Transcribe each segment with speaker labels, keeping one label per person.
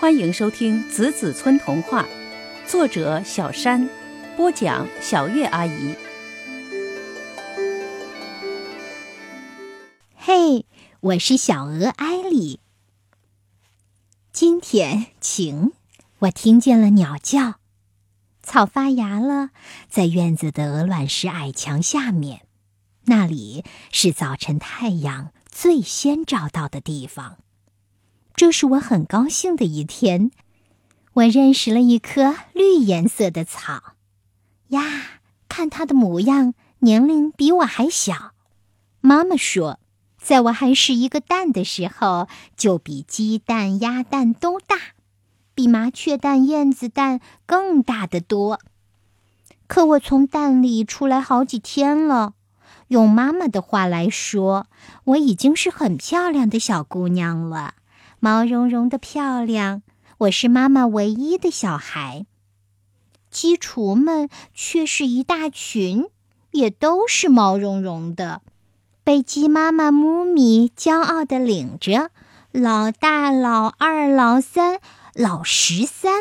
Speaker 1: 欢迎收听《子子村童话》，作者小山，播讲小月阿姨。
Speaker 2: 嘿，我是小鹅艾丽。今天晴，我听见了鸟叫，草发芽了，在院子的鹅卵石矮墙下面，那里是早晨太阳最先照到的地方。这是我很高兴的一天，我认识了一棵绿颜色的草，呀，看它的模样，年龄比我还小。妈妈说，在我还是一个蛋的时候，就比鸡蛋、鸭蛋都大，比麻雀蛋、燕子蛋更大的多。可我从蛋里出来好几天了，用妈妈的话来说，我已经是很漂亮的小姑娘了。毛茸茸的漂亮，我是妈妈唯一的小孩。鸡雏们却是一大群，也都是毛茸茸的，被鸡妈妈姆咪骄傲地领着，老大、老二、老三、老十三，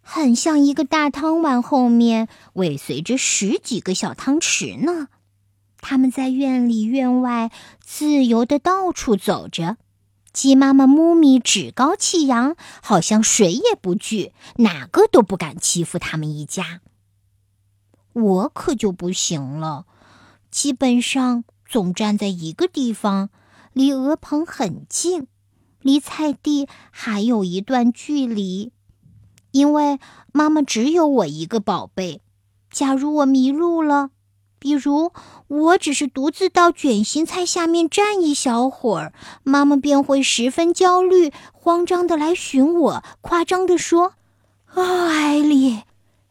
Speaker 2: 很像一个大汤碗，后面尾随着十几个小汤匙呢。他们在院里院外自由地到处走着。鸡妈妈姆咪趾高气扬，好像谁也不惧，哪个都不敢欺负他们一家。我可就不行了，基本上总站在一个地方，离鹅棚很近，离菜地还有一段距离。因为妈妈只有我一个宝贝，假如我迷路了。比如，我只是独自到卷心菜下面站一小会儿，妈妈便会十分焦虑、慌张的来寻我，夸张的说：“哦，艾丽，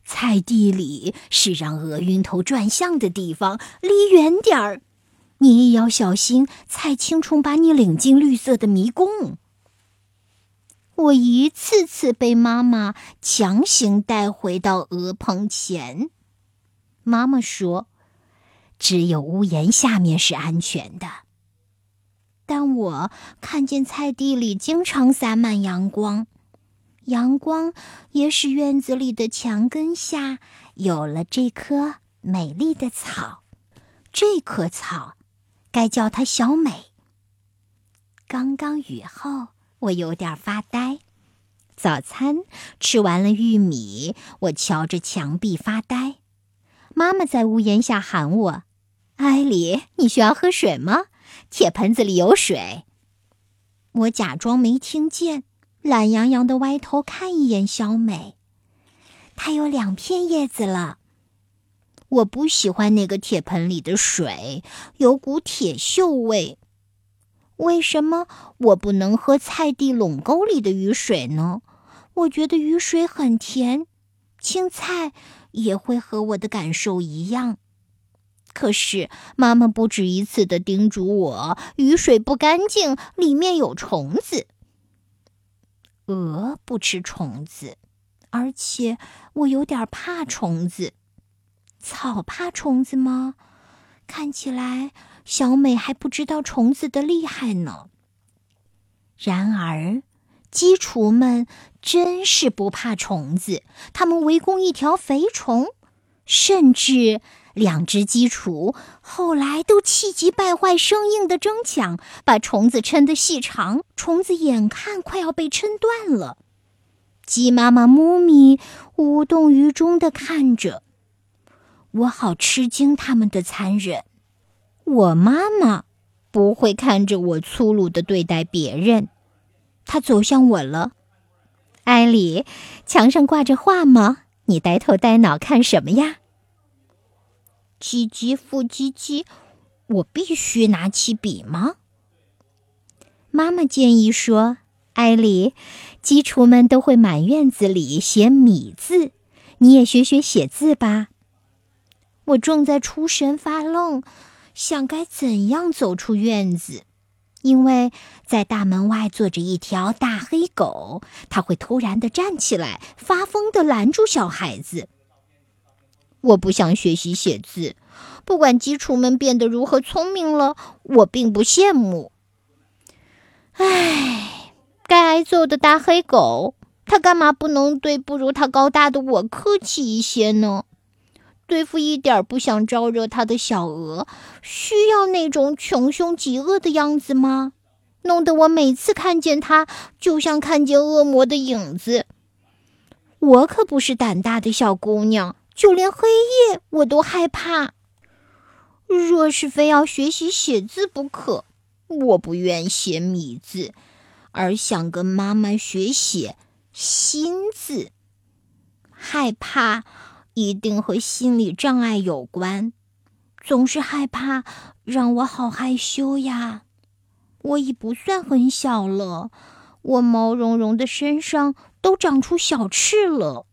Speaker 2: 菜地里是让鹅晕头转向的地方，离远点儿。你也要小心，菜青虫把你领进绿色的迷宫。”我一次次被妈妈强行带回到鹅棚前。妈妈说。只有屋檐下面是安全的，但我看见菜地里经常洒满阳光，阳光也使院子里的墙根下有了这棵美丽的草。这棵草，该叫它小美。刚刚雨后，我有点发呆。早餐吃完了玉米，我瞧着墙壁发呆。妈妈在屋檐下喊我。艾里，你需要喝水吗？铁盆子里有水。我假装没听见，懒洋洋的歪头看一眼小美。它有两片叶子了。我不喜欢那个铁盆里的水，有股铁锈味。为什么我不能喝菜地垄沟里的雨水呢？我觉得雨水很甜，青菜也会和我的感受一样。可是妈妈不止一次的叮嘱我，雨水不干净，里面有虫子。鹅不吃虫子，而且我有点怕虫子。草怕虫子吗？看起来小美还不知道虫子的厉害呢。然而，鸡雏们真是不怕虫子，他们围攻一条肥虫，甚至。两只鸡雏后来都气急败坏，生硬的争抢，把虫子抻得细长，虫子眼看快要被抻断了。鸡妈妈姆咪无动于衷地看着，我好吃惊他们的残忍。我妈妈不会看着我粗鲁地对待别人，她走向我了。艾里，墙上挂着画吗？你呆头呆脑看什么呀？唧唧复唧唧，我必须拿起笔吗？妈妈建议说：“艾丽，鸡雏们都会满院子里写米字，你也学学写字吧。”我正在出神发愣，想该怎样走出院子，因为在大门外坐着一条大黑狗，它会突然的站起来，发疯的拦住小孩子。我不想学习写字，不管鸡雏们变得如何聪明了，我并不羡慕。唉，该挨揍的大黑狗他干嘛不能对不如他高大的我客气一些呢？对付一点不想招惹他的小鹅，需要那种穷凶极恶的样子吗？弄得我每次看见他，就像看见恶魔的影子。我可不是胆大的小姑娘，就连黑夜我都害怕。若是非要学习写字不可，我不愿写米字，而想跟妈妈学写心字。害怕一定和心理障碍有关，总是害怕，让我好害羞呀。我已不算很小了，我毛茸茸的身上。都长出小翅了。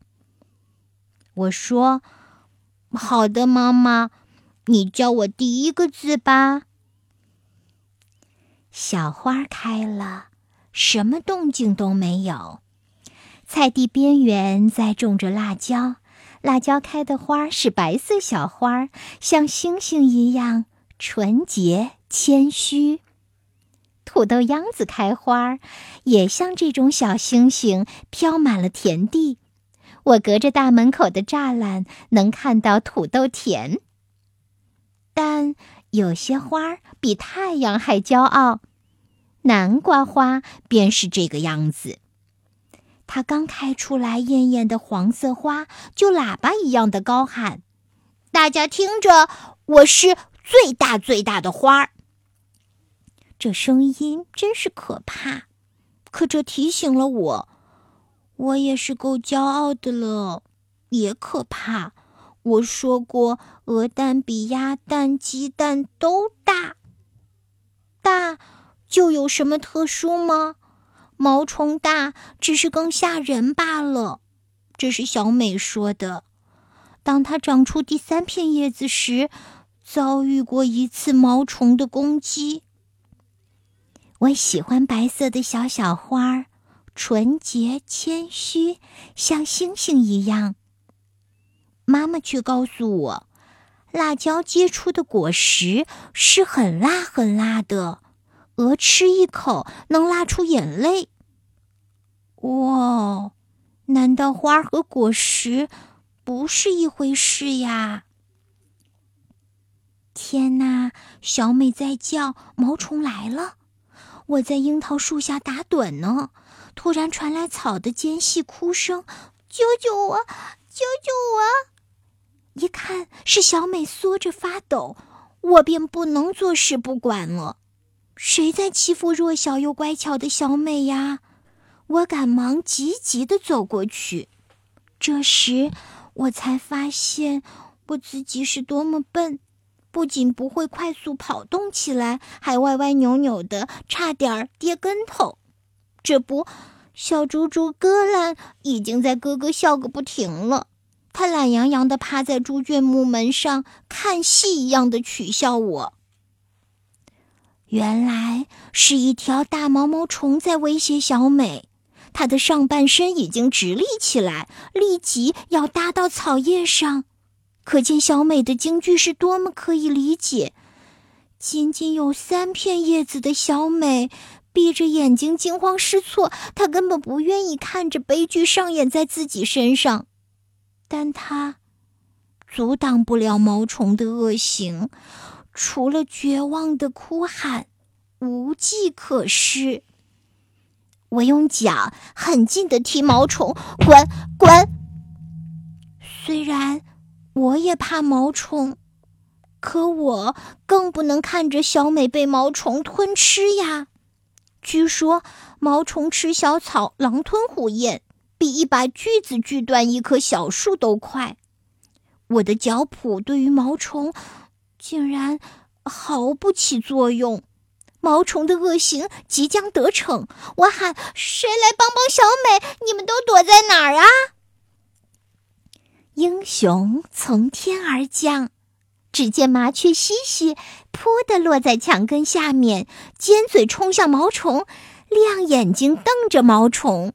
Speaker 2: 我说：“好的，妈妈，你教我第一个字吧。”小花开了，什么动静都没有。菜地边缘在种着辣椒，辣椒开的花是白色小花，像星星一样纯洁谦虚。土豆秧子开花，也像这种小星星飘满了田地。我隔着大门口的栅栏能看到土豆田。但有些花比太阳还骄傲，南瓜花便是这个样子。它刚开出来，艳艳的黄色花就喇叭一样的高喊：“大家听着，我是最大最大的花儿。”这声音真是可怕，可这提醒了我，我也是够骄傲的了，也可怕。我说过，鹅蛋比鸭蛋、鸡蛋都大，大就有什么特殊吗？毛虫大只是更吓人罢了。这是小美说的。当它长出第三片叶子时，遭遇过一次毛虫的攻击。我喜欢白色的小小花儿，纯洁谦虚，像星星一样。妈妈却告诉我，辣椒结出的果实是很辣很辣的，鹅吃一口能辣出眼泪。哇，难道花和果实不是一回事呀？天哪，小美在叫，毛虫来了。我在樱桃树下打盹呢，突然传来草的尖细哭声：“救救我！救救我！”一看是小美缩着发抖，我便不能坐视不管了。谁在欺负弱小又乖巧的小美呀？我赶忙急急地走过去。这时，我才发现我自己是多么笨。不仅不会快速跑动起来，还歪歪扭扭的，差点跌跟头。这不，小猪猪哥兰已经在咯咯笑个不停了。他懒洋洋地趴在猪圈木门上，看戏一样的取笑我。原来是一条大毛毛虫在威胁小美，它的上半身已经直立起来，立即要搭到草叶上。可见小美的京剧是多么可以理解。仅仅有三片叶子的小美，闭着眼睛惊慌失措。他根本不愿意看着悲剧上演在自己身上，但他阻挡不了毛虫的恶行，除了绝望的哭喊，无计可施。我用脚狠劲地踢毛虫，滚滚。虽然。我也怕毛虫，可我更不能看着小美被毛虫吞吃呀。据说毛虫吃小草，狼吞虎咽，比一把锯子锯断一棵小树都快。我的脚蹼对于毛虫竟然毫不起作用，毛虫的恶行即将得逞。我喊：“谁来帮帮小美？你们都躲在哪儿啊？”英雄从天而降，只见麻雀西西扑的落在墙根下面，尖嘴冲向毛虫，亮眼睛瞪着毛虫。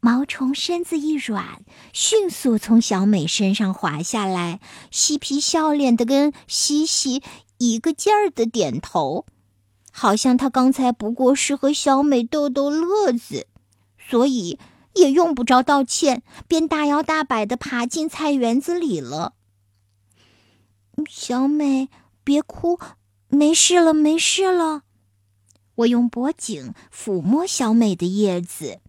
Speaker 2: 毛虫身子一软，迅速从小美身上滑下来，嬉皮笑脸的跟西西一个劲儿的点头，好像他刚才不过是和小美逗逗乐子，所以也用不着道歉，便大摇大摆的爬进菜园子里了。小美，别哭，没事了，没事了。我用脖颈抚摸小美的叶子，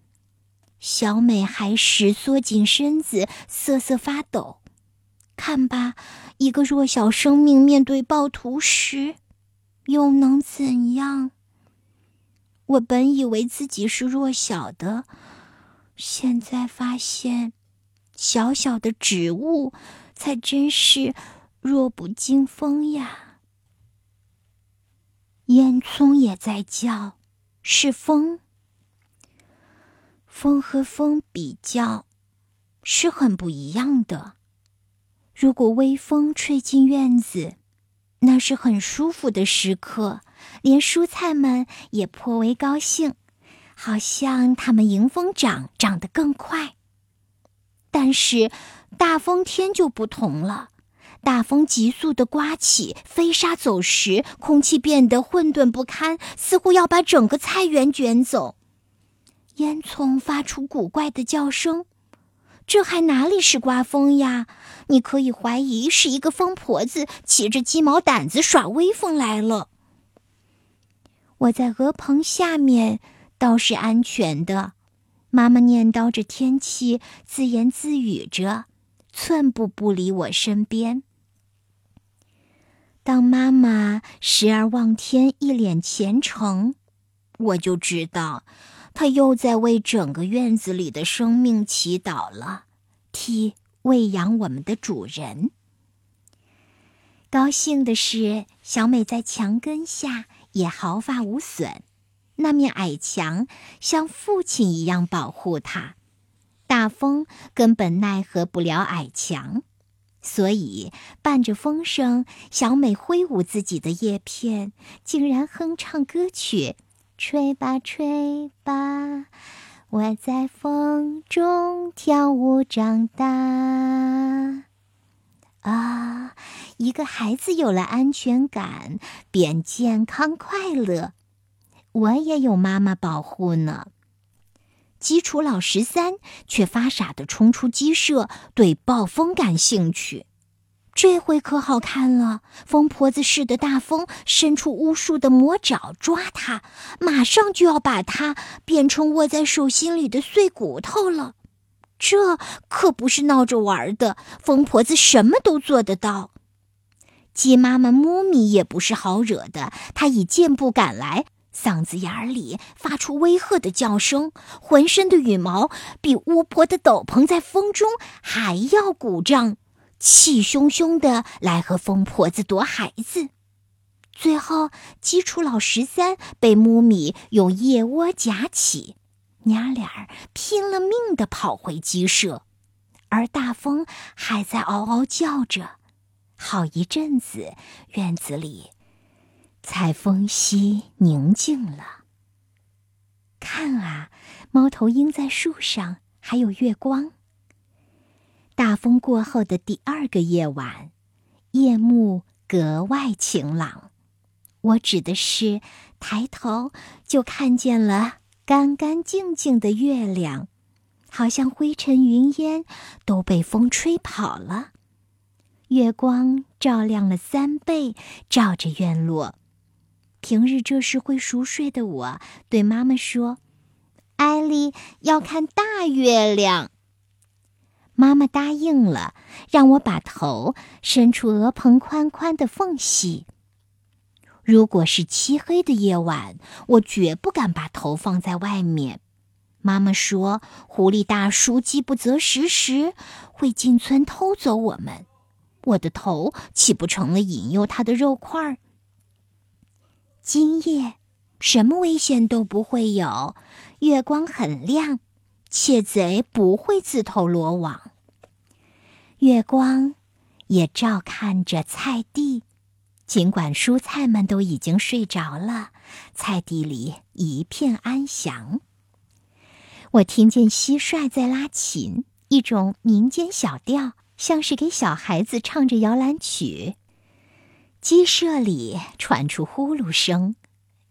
Speaker 2: 小美还是缩紧身子，瑟瑟发抖。看吧，一个弱小生命面对暴徒时，又能怎样？我本以为自己是弱小的，现在发现，小小的植物才真是弱不禁风呀。烟囱也在叫，是风。风和风比较，是很不一样的。如果微风吹进院子，那是很舒服的时刻，连蔬菜们也颇为高兴，好像它们迎风长，长得更快。但是大风天就不同了。大风急速的刮起，飞沙走石，空气变得混沌不堪，似乎要把整个菜园卷走。烟囱发出古怪的叫声，这还哪里是刮风呀？你可以怀疑是一个疯婆子骑着鸡毛掸子耍威风来了。我在鹅棚下面倒是安全的，妈妈念叨着天气，自言自语着，寸步不离我身边。当妈妈时而望天，一脸虔诚，我就知道，她又在为整个院子里的生命祈祷了，替喂养我们的主人。高兴的是，小美在墙根下也毫发无损，那面矮墙像父亲一样保护她，大风根本奈何不了矮墙。所以，伴着风声，小美挥舞自己的叶片，竟然哼唱歌曲：“吹吧，吹吧，我在风中跳舞长大。”啊，一个孩子有了安全感，便健康快乐。我也有妈妈保护呢。基础老十三却发傻的冲出鸡舍，对暴风感兴趣。这回可好看了，疯婆子似的大风伸出巫术的魔爪抓他，马上就要把他变成握在手心里的碎骨头了。这可不是闹着玩的，疯婆子什么都做得到。鸡妈妈姆咪也不是好惹的，她已箭步赶来。嗓子眼里发出威吓的叫声，浑身的羽毛比巫婆的斗篷在风中还要鼓胀，气汹汹的来和疯婆子夺孩子。最后，基础老十三被木米用腋窝夹起，娘俩儿拼了命的跑回鸡舍，而大风还在嗷嗷叫着。好一阵子，院子里。采风溪宁静了。看啊，猫头鹰在树上，还有月光。大风过后的第二个夜晚，夜幕格外晴朗。我指的是抬头就看见了干干净净的月亮，好像灰尘云烟都被风吹跑了。月光照亮了三倍，照着院落。平日这时会熟睡的我，对妈妈说：“艾丽要看大月亮。”妈妈答应了，让我把头伸出鹅棚宽宽的缝隙。如果是漆黑的夜晚，我绝不敢把头放在外面。妈妈说，狐狸大叔饥不择食时会进村偷走我们，我的头岂不成了引诱他的肉块儿？今夜，什么危险都不会有，月光很亮，窃贼不会自投罗网。月光也照看着菜地，尽管蔬菜们都已经睡着了，菜地里一片安详。我听见蟋蟀在拉琴，一种民间小调，像是给小孩子唱着摇篮曲。鸡舍里传出呼噜声，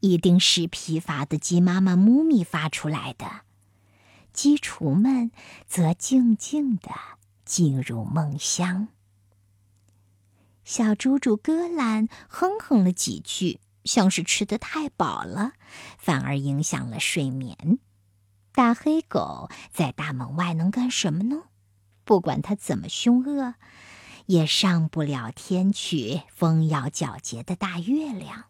Speaker 2: 一定是疲乏的鸡妈妈姆咪发出来的。鸡雏们则静静地进入梦乡。小猪猪戈兰哼哼了几句，像是吃得太饱了，反而影响了睡眠。大黑狗在大门外能干什么呢？不管它怎么凶恶，也上不了天去丰饶皎洁的大月亮。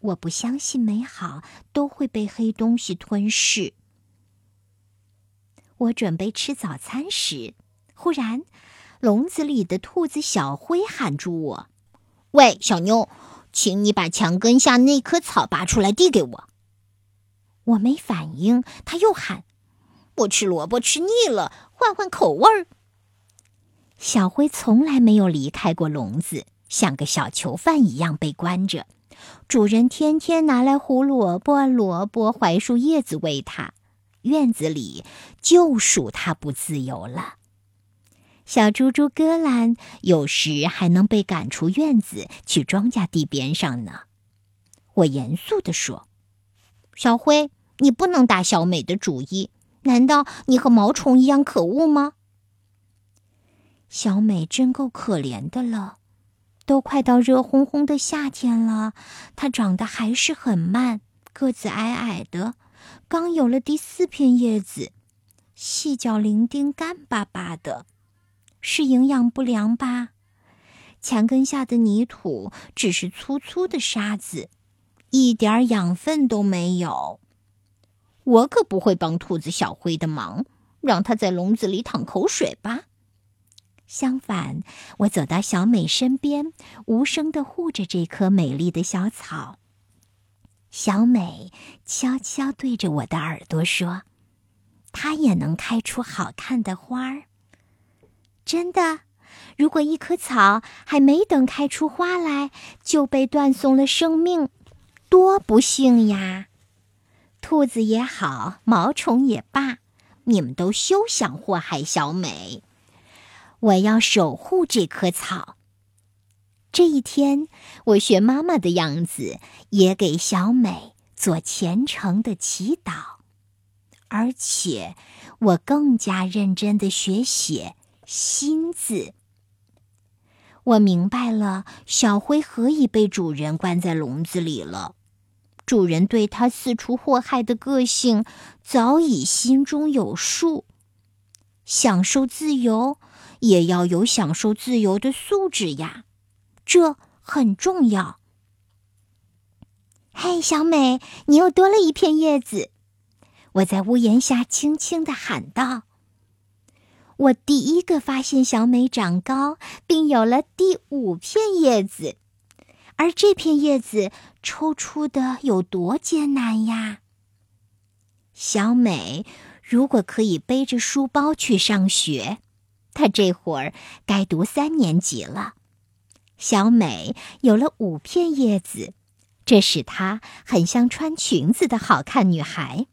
Speaker 2: 我不相信美好都会被黑东西吞噬。我准备吃早餐时，忽然，笼子里的兔子小灰喊住我：“喂，小妞，请你把墙根下那棵草拔出来递给我。”我没反应，他又喊：“我吃萝卜吃腻了，换换口味儿。”小灰从来没有离开过笼子，像个小囚犯一样被关着。主人天天拿来胡萝卜、萝卜、槐树叶子喂它，院子里就属它不自由了。小猪猪戈兰有时还能被赶出院子，去庄稼地边上呢。我严肃地说：“小灰。”你不能打小美的主意，难道你和毛虫一样可恶吗？小美真够可怜的了，都快到热烘烘的夏天了，它长得还是很慢，个子矮矮的，刚有了第四片叶子，细脚伶仃，干巴巴的，是营养不良吧？墙根下的泥土只是粗粗的沙子，一点养分都没有。我可不会帮兔子小灰的忙，让它在笼子里淌口水吧。相反，我走到小美身边，无声的护着这棵美丽的小草。小美悄悄对着我的耳朵说：“它也能开出好看的花儿。”真的，如果一棵草还没等开出花来就被断送了生命，多不幸呀！兔子也好，毛虫也罢，你们都休想祸害小美。我要守护这棵草。这一天，我学妈妈的样子，也给小美做虔诚的祈祷，而且我更加认真的学写新字。我明白了，小灰何以被主人关在笼子里了。主人对他四处祸害的个性早已心中有数。享受自由，也要有享受自由的素质呀，这很重要。嘿，小美，你又多了一片叶子！我在屋檐下轻轻的喊道。我第一个发现小美长高，并有了第五片叶子。而这片叶子抽出的有多艰难呀！小美如果可以背着书包去上学，她这会儿该读三年级了。小美有了五片叶子，这使她很像穿裙子的好看女孩。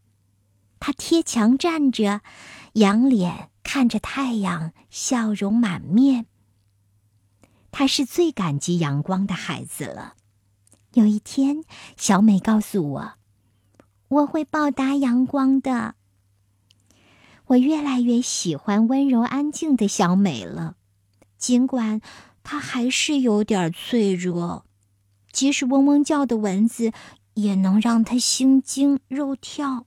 Speaker 2: 她贴墙站着，仰脸看着太阳，笑容满面。她是最感激阳光的孩子了。有一天，小美告诉我：“我会报答阳光的。”我越来越喜欢温柔安静的小美了，尽管她还是有点脆弱。即使嗡嗡叫的蚊子，也能让她心惊肉跳。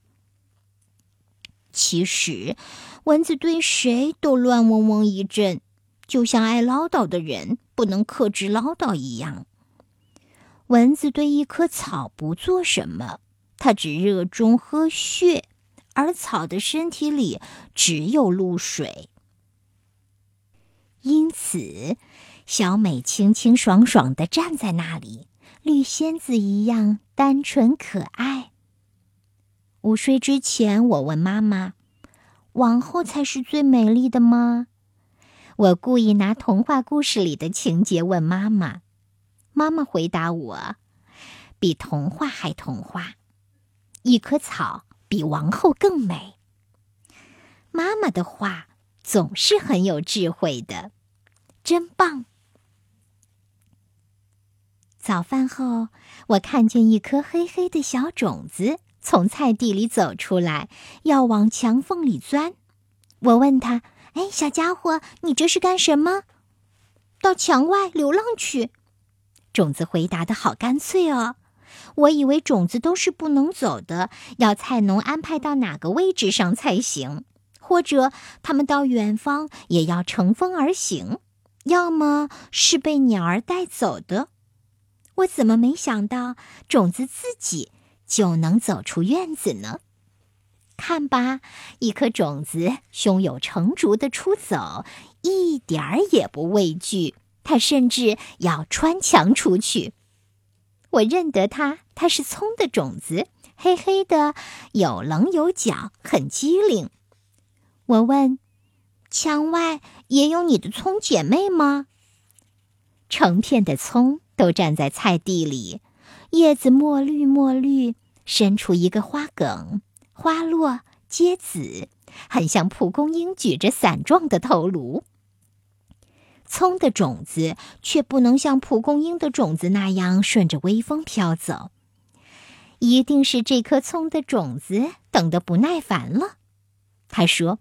Speaker 2: 其实，蚊子对谁都乱嗡嗡一阵。就像爱唠叨的人不能克制唠叨一样，蚊子对一棵草不做什么，它只热衷喝血，而草的身体里只有露水。因此，小美清清爽爽的站在那里，绿仙子一样单纯可爱。午睡之前，我问妈妈：“往后才是最美丽的吗？”我故意拿童话故事里的情节问妈妈，妈妈回答我：“比童话还童话，一棵草比王后更美。”妈妈的话总是很有智慧的，真棒。早饭后，我看见一颗黑黑的小种子从菜地里走出来，要往墙缝里钻。我问他：“哎，小家伙，你这是干什么？”“到墙外流浪去。”种子回答的好干脆哦。我以为种子都是不能走的，要菜农安排到哪个位置上才行，或者他们到远方也要乘风而行，要么是被鸟儿带走的。我怎么没想到种子自己就能走出院子呢？看吧，一颗种子胸有成竹的出走，一点儿也不畏惧，它甚至要穿墙出去。我认得它，它是葱的种子，黑黑的，有棱有角，很机灵。我问：“墙外也有你的葱姐妹吗？”成片的葱都站在菜地里，叶子墨绿墨绿，伸出一个花梗，花落皆紫，很像蒲公英举着伞状的头颅。葱的种子却不能像蒲公英的种子那样顺着微风飘走，一定是这颗葱的种子等得不耐烦了。他说：“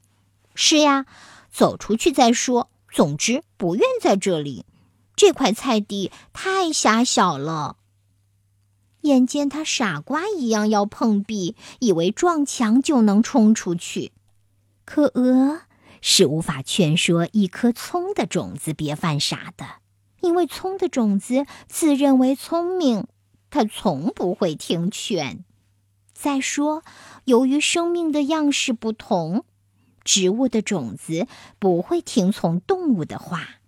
Speaker 2: 是呀，走出去再说。总之，不愿在这里，这块菜地太狭小了。”眼见他傻瓜一样要碰壁，以为撞墙就能冲出去，可鹅。是无法劝说一颗葱的种子别犯傻的，因为葱的种子自认为聪明，它从不会听劝。再说，由于生命的样式不同，植物的种子不会听从动物的话。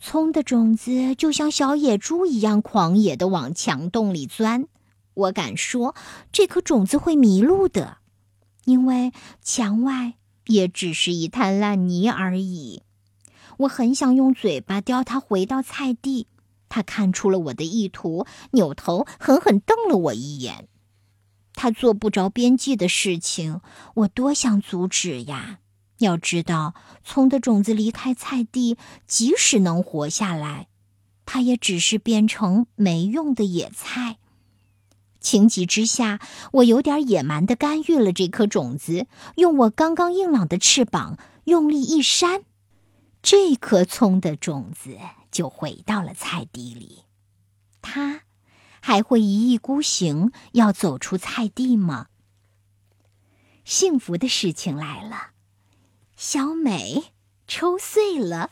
Speaker 2: 葱的种子就像小野猪一样狂野的往墙洞里钻，我敢说，这颗种子会迷路的，因为墙外。也只是一滩烂泥而已。我很想用嘴巴叼它回到菜地。他看出了我的意图，扭头狠狠瞪了我一眼。他做不着边际的事情，我多想阻止呀！要知道，葱的种子离开菜地，即使能活下来，它也只是变成没用的野菜。情急之下，我有点野蛮的干预了这颗种子，用我刚刚硬朗的翅膀用力一扇，这颗葱的种子就回到了菜地里。它还会一意孤行要走出菜地吗？幸福的事情来了，小美抽穗了，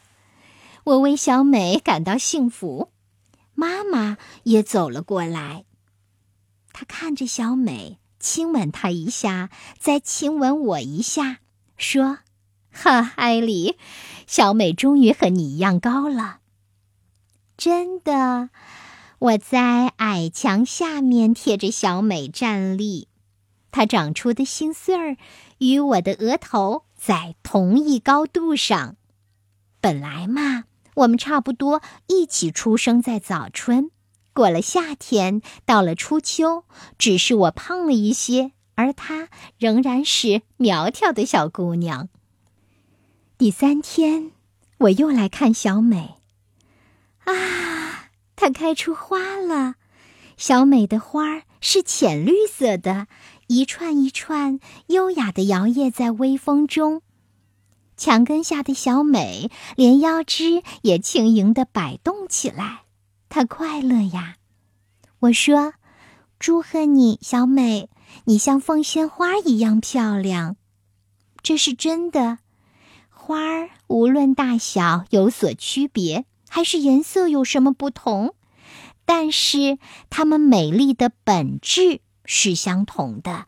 Speaker 2: 我为小美感到幸福。妈妈也走了过来。他看着小美，亲吻她一下，再亲吻我一下，说：“哈，艾莉，小美终于和你一样高了。”真的，我在矮墙下面贴着小美站立，她长出的新穗儿与我的额头在同一高度上。本来嘛，我们差不多一起出生在早春。过了夏天，到了初秋，只是我胖了一些，而她仍然是苗条的小姑娘。第三天，我又来看小美，啊，它开出花了。小美的花儿是浅绿色的，一串一串优雅的摇曳在微风中。墙根下的小美连腰肢也轻盈地摆动起来。他快乐呀！我说：“祝贺你，小美，你像凤仙花一样漂亮。”这是真的。花儿无论大小有所区别，还是颜色有什么不同，但是它们美丽的本质是相同的。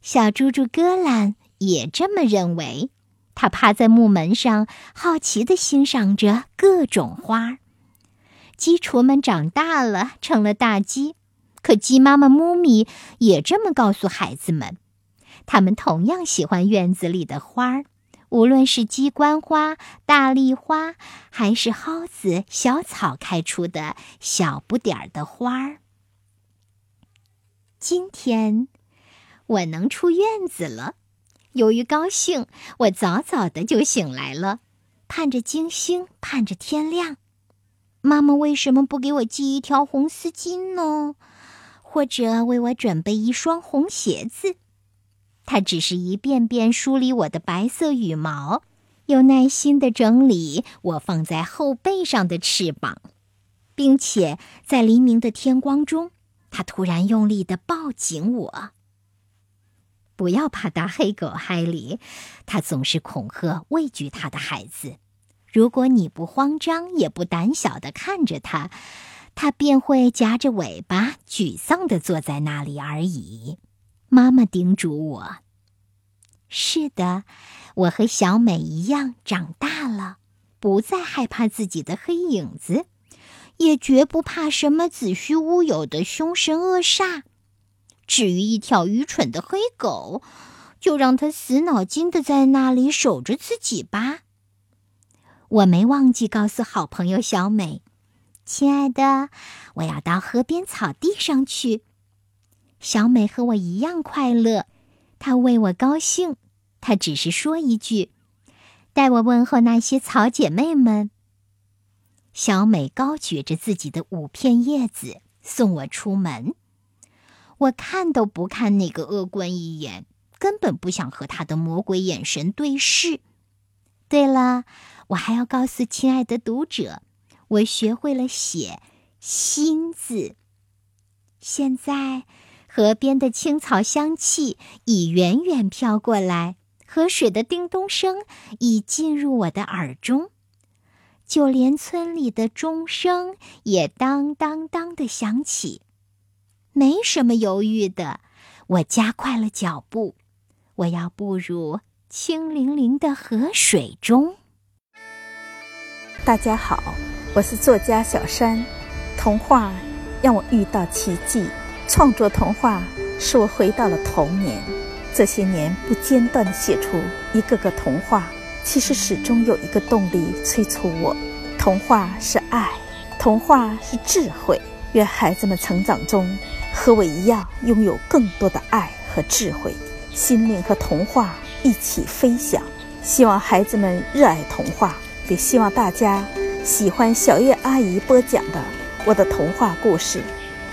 Speaker 2: 小猪猪戈兰也这么认为。他趴在木门上，好奇地欣赏着各种花。鸡雏们长大了，成了大鸡。可鸡妈妈姆咪也这么告诉孩子们：，他们同样喜欢院子里的花儿，无论是鸡冠花、大丽花，还是蒿子、小草开出的小不点儿的花儿。今天我能出院子了，由于高兴，我早早的就醒来了，盼着金星，盼着天亮。妈妈为什么不给我系一条红丝巾呢？或者为我准备一双红鞋子。他只是一遍遍梳理我的白色羽毛，又耐心的整理我放在后背上的翅膀，并且在黎明的天光中，他突然用力的抱紧我。不要怕大黑狗海里，他总是恐吓畏惧他的孩子。如果你不慌张也不胆小的看着它，它便会夹着尾巴沮丧的坐在那里而已。妈妈叮嘱我：“是的，我和小美一样长大了，不再害怕自己的黑影子，也绝不怕什么子虚乌有的凶神恶煞。至于一条愚蠢的黑狗，就让它死脑筋的在那里守着自己吧。”我没忘记告诉好朋友小美：“亲爱的，我要到河边草地上去。”小美和我一样快乐，她为我高兴。她只是说一句：“代我问候那些草姐妹们。”小美高举着自己的五片叶子送我出门，我看都不看那个恶棍一眼，根本不想和他的魔鬼眼神对视。对了，我还要告诉亲爱的读者，我学会了写“心”字。现在。河边的青草香气已远远飘过来，河水的叮咚声已进入我的耳中，就连村里的钟声也当当当的响起。没什么犹豫的，我加快了脚步，我要步入清凌凌的河水中。
Speaker 3: 大家好，我是作家小山，童话让我遇到奇迹。创作童话使我回到了童年，这些年不间断地写出一个个童话，其实始终有一个动力催促我：童话是爱，童话是智慧。愿孩子们成长中和我一样拥有更多的爱和智慧，心灵和童话一起分享。希望孩子们热爱童话，也希望大家喜欢小月阿姨播讲的我的童话故事。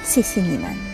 Speaker 3: 谢谢你们。